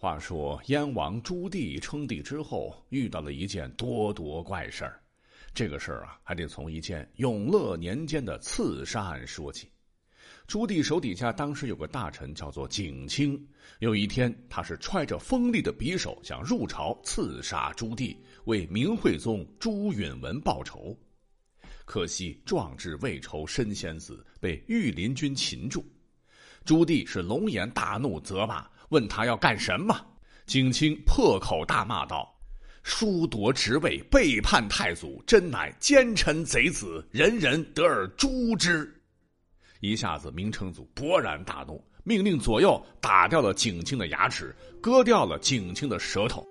话说燕王朱棣称帝之后，遇到了一件多多怪事儿。这个事儿啊，还得从一件永乐年间的刺杀案说起。朱棣手底下当时有个大臣叫做景清，有一天他是揣着锋利的匕首想入朝刺杀朱棣，为明惠宗朱允文报仇。可惜壮志未酬身先死，被御林军擒住。朱棣是龙颜大怒，责骂。问他要干什么？景清破口大骂道：“疏夺职位，背叛太祖，真乃奸臣贼子，人人得而诛之。”一下子，明成祖勃然大怒，命令左右打掉了景清的牙齿，割掉了景清的舌头。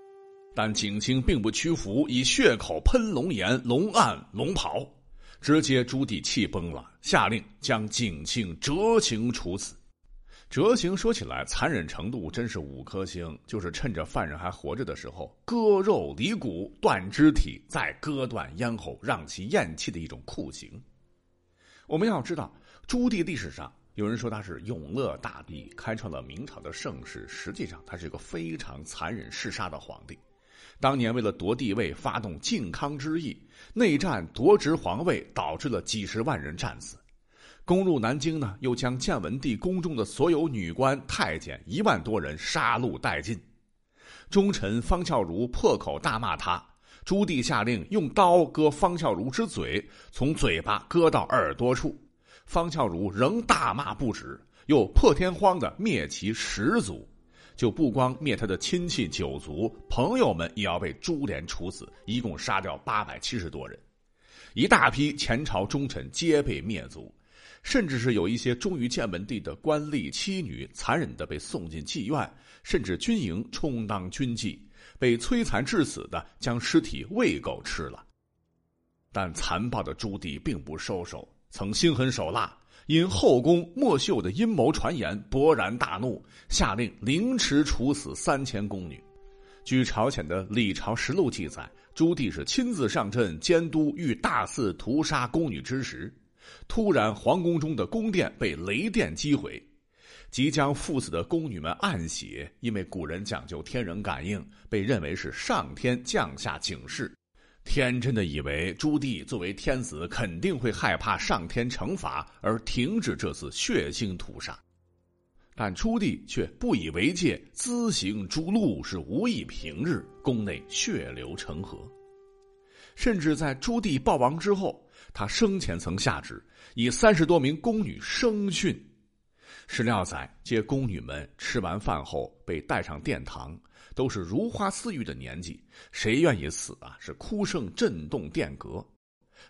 但景清并不屈服，以血口喷龙颜、龙案、龙袍，直接朱棣气崩了，下令将景清折刑处死。折刑说起来残忍程度真是五颗星，就是趁着犯人还活着的时候割肉离骨、断肢体，再割断咽喉，让其咽气的一种酷刑。我们要知道，朱棣历史上有人说他是永乐大帝，开创了明朝的盛世，实际上他是一个非常残忍嗜杀的皇帝。当年为了夺帝位，发动靖康之役，内战夺执皇位，导致了几十万人战死。攻入南京呢，又将建文帝宫中的所有女官、太监一万多人杀戮殆尽。忠臣方孝孺破口大骂他，朱棣下令用刀割方孝孺之嘴，从嘴巴割到耳朵处。方孝孺仍大骂不止，又破天荒的灭其十族，就不光灭他的亲戚九族，朋友们也要被株连处死，一共杀掉八百七十多人，一大批前朝忠臣皆被灭族。甚至是有一些忠于建文帝的官吏妻女，残忍的被送进妓院，甚至军营充当军妓，被摧残致死的，将尸体喂狗吃了。但残暴的朱棣并不收手，曾心狠手辣，因后宫莫秀的阴谋传言勃然大怒，下令凌迟处死三千宫女。据朝鲜的《李朝实录》记载，朱棣是亲自上阵监督，欲大肆屠杀宫女之时。突然，皇宫中的宫殿被雷电击毁，即将赴死的宫女们暗喜，因为古人讲究天人感应，被认为是上天降下警示，天真的以为朱棣作为天子肯定会害怕上天惩罚而停止这次血腥屠杀，但朱棣却不以为戒，滋行诛戮，是无异平日，宫内血流成河。甚至在朱棣暴亡之后，他生前曾下旨，以三十多名宫女生训。史料载，接宫女们吃完饭后被带上殿堂，都是如花似玉的年纪，谁愿意死啊？是哭声震动殿阁。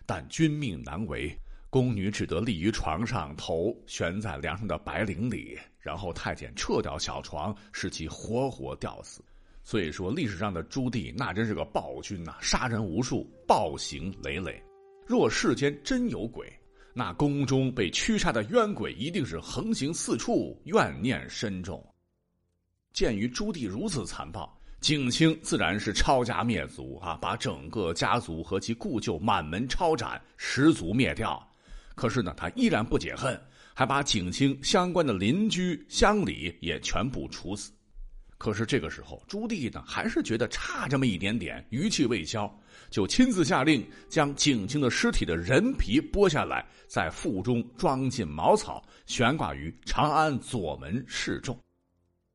但君命难违，宫女只得立于床上，头悬在梁上的白绫里，然后太监撤掉小床，使其活活吊死。所以说，历史上的朱棣那真是个暴君呐，杀人无数，暴行累累。若世间真有鬼，那宫中被驱杀的冤鬼一定是横行四处，怨念深重。鉴于朱棣如此残暴，景清自然是抄家灭族啊，把整个家族和其故旧满门抄斩，十族灭掉。可是呢，他依然不解恨，还把景清相关的邻居乡里也全部处死。可是这个时候，朱棣呢还是觉得差这么一点点，余气未消，就亲自下令将景清的尸体的人皮剥下来，在腹中装进茅草，悬挂于长安左门示众。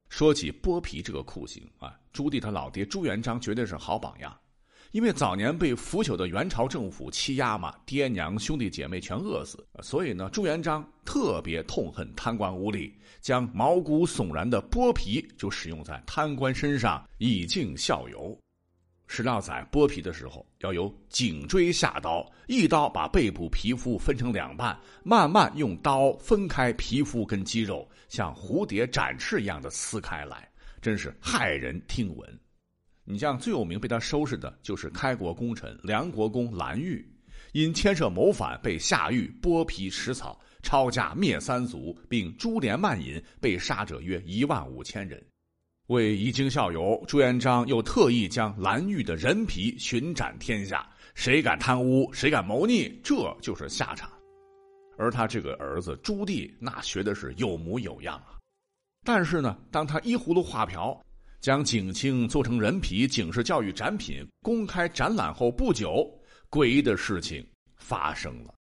说起剥皮这个酷刑啊，朱棣他老爹朱元璋绝对是好榜样。因为早年被腐朽的元朝政府欺压嘛，爹娘兄弟姐妹全饿死，所以呢，朱元璋特别痛恨贪官污吏，将毛骨悚然的剥皮就使用在贪官身上，以儆效尤。史料载，剥皮的时候要由颈椎下刀，一刀把背部皮肤分成两半，慢慢用刀分开皮肤跟肌肉，像蝴蝶展翅一样的撕开来，真是骇人听闻。你像最有名被他收拾的，就是开国功臣梁国公蓝玉，因牵涉谋反被下狱剥皮食草，抄家灭三族，并株连慢饮，被杀者约一万五千人。为以儆效尤，朱元璋又特意将蓝玉的人皮巡斩天下，谁敢贪污，谁敢谋逆，这就是下场。而他这个儿子朱棣，那学的是有模有样啊。但是呢，当他依葫芦画瓢。将景清做成人皮警示教育展品公开展览后不久，诡异的事情发生了。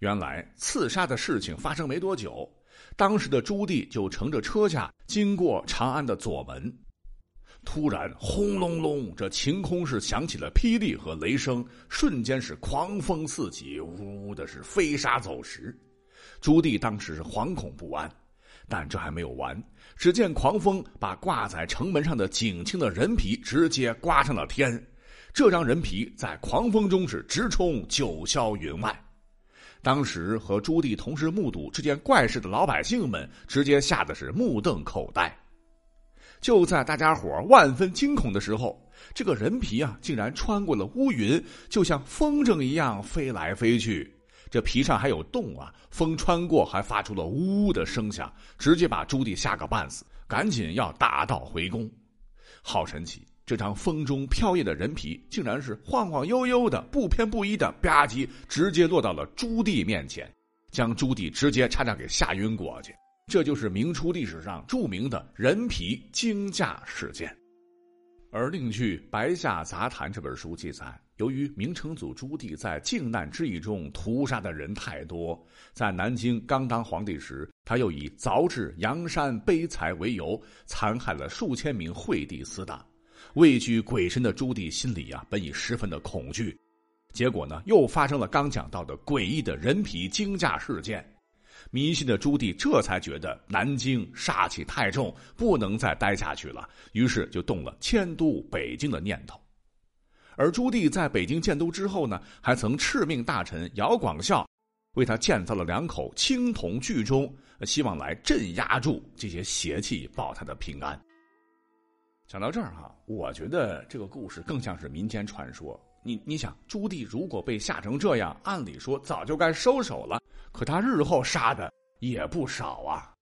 原来刺杀的事情发生没多久，当时的朱棣就乘着车驾经过长安的左门。突然，轰隆隆，这晴空是响起了霹雳和雷声，瞬间是狂风四起，呜的是飞沙走石。朱棣当时是惶恐不安，但这还没有完。只见狂风把挂在城门上的景清的人皮直接刮上了天，这张人皮在狂风中是直冲九霄云外。当时和朱棣同时目睹这件怪事的老百姓们，直接吓得是目瞪口呆。就在大家伙万分惊恐的时候，这个人皮啊，竟然穿过了乌云，就像风筝一样飞来飞去。这皮上还有洞啊，风穿过还发出了呜呜的声响，直接把朱棣吓个半死，赶紧要打道回宫。好神奇，这张风中飘逸的人皮，竟然是晃晃悠悠的，不偏不倚的吧唧，直接落到了朱棣面前，将朱棣直接差点给吓晕过去。这就是明初历史上著名的人皮惊驾事件。而另据《白下杂谈》这本书记载，由于明成祖朱棣在靖难之役中屠杀的人太多，在南京刚当皇帝时，他又以凿制阳山碑材为由，残害了数千名惠帝死党。畏惧鬼神的朱棣心里啊，本已十分的恐惧。结果呢，又发生了刚讲到的诡异的人皮惊驾事件。迷信的朱棣这才觉得南京煞气太重，不能再待下去了，于是就动了迁都北京的念头。而朱棣在北京建都之后呢，还曾敕命大臣姚广孝为他建造了两口青铜巨钟，希望来镇压住这些邪气，保他的平安。讲到这儿哈，我觉得这个故事更像是民间传说。你你想，朱棣如果被吓成这样，按理说早就该收手了。可他日后杀的也不少啊。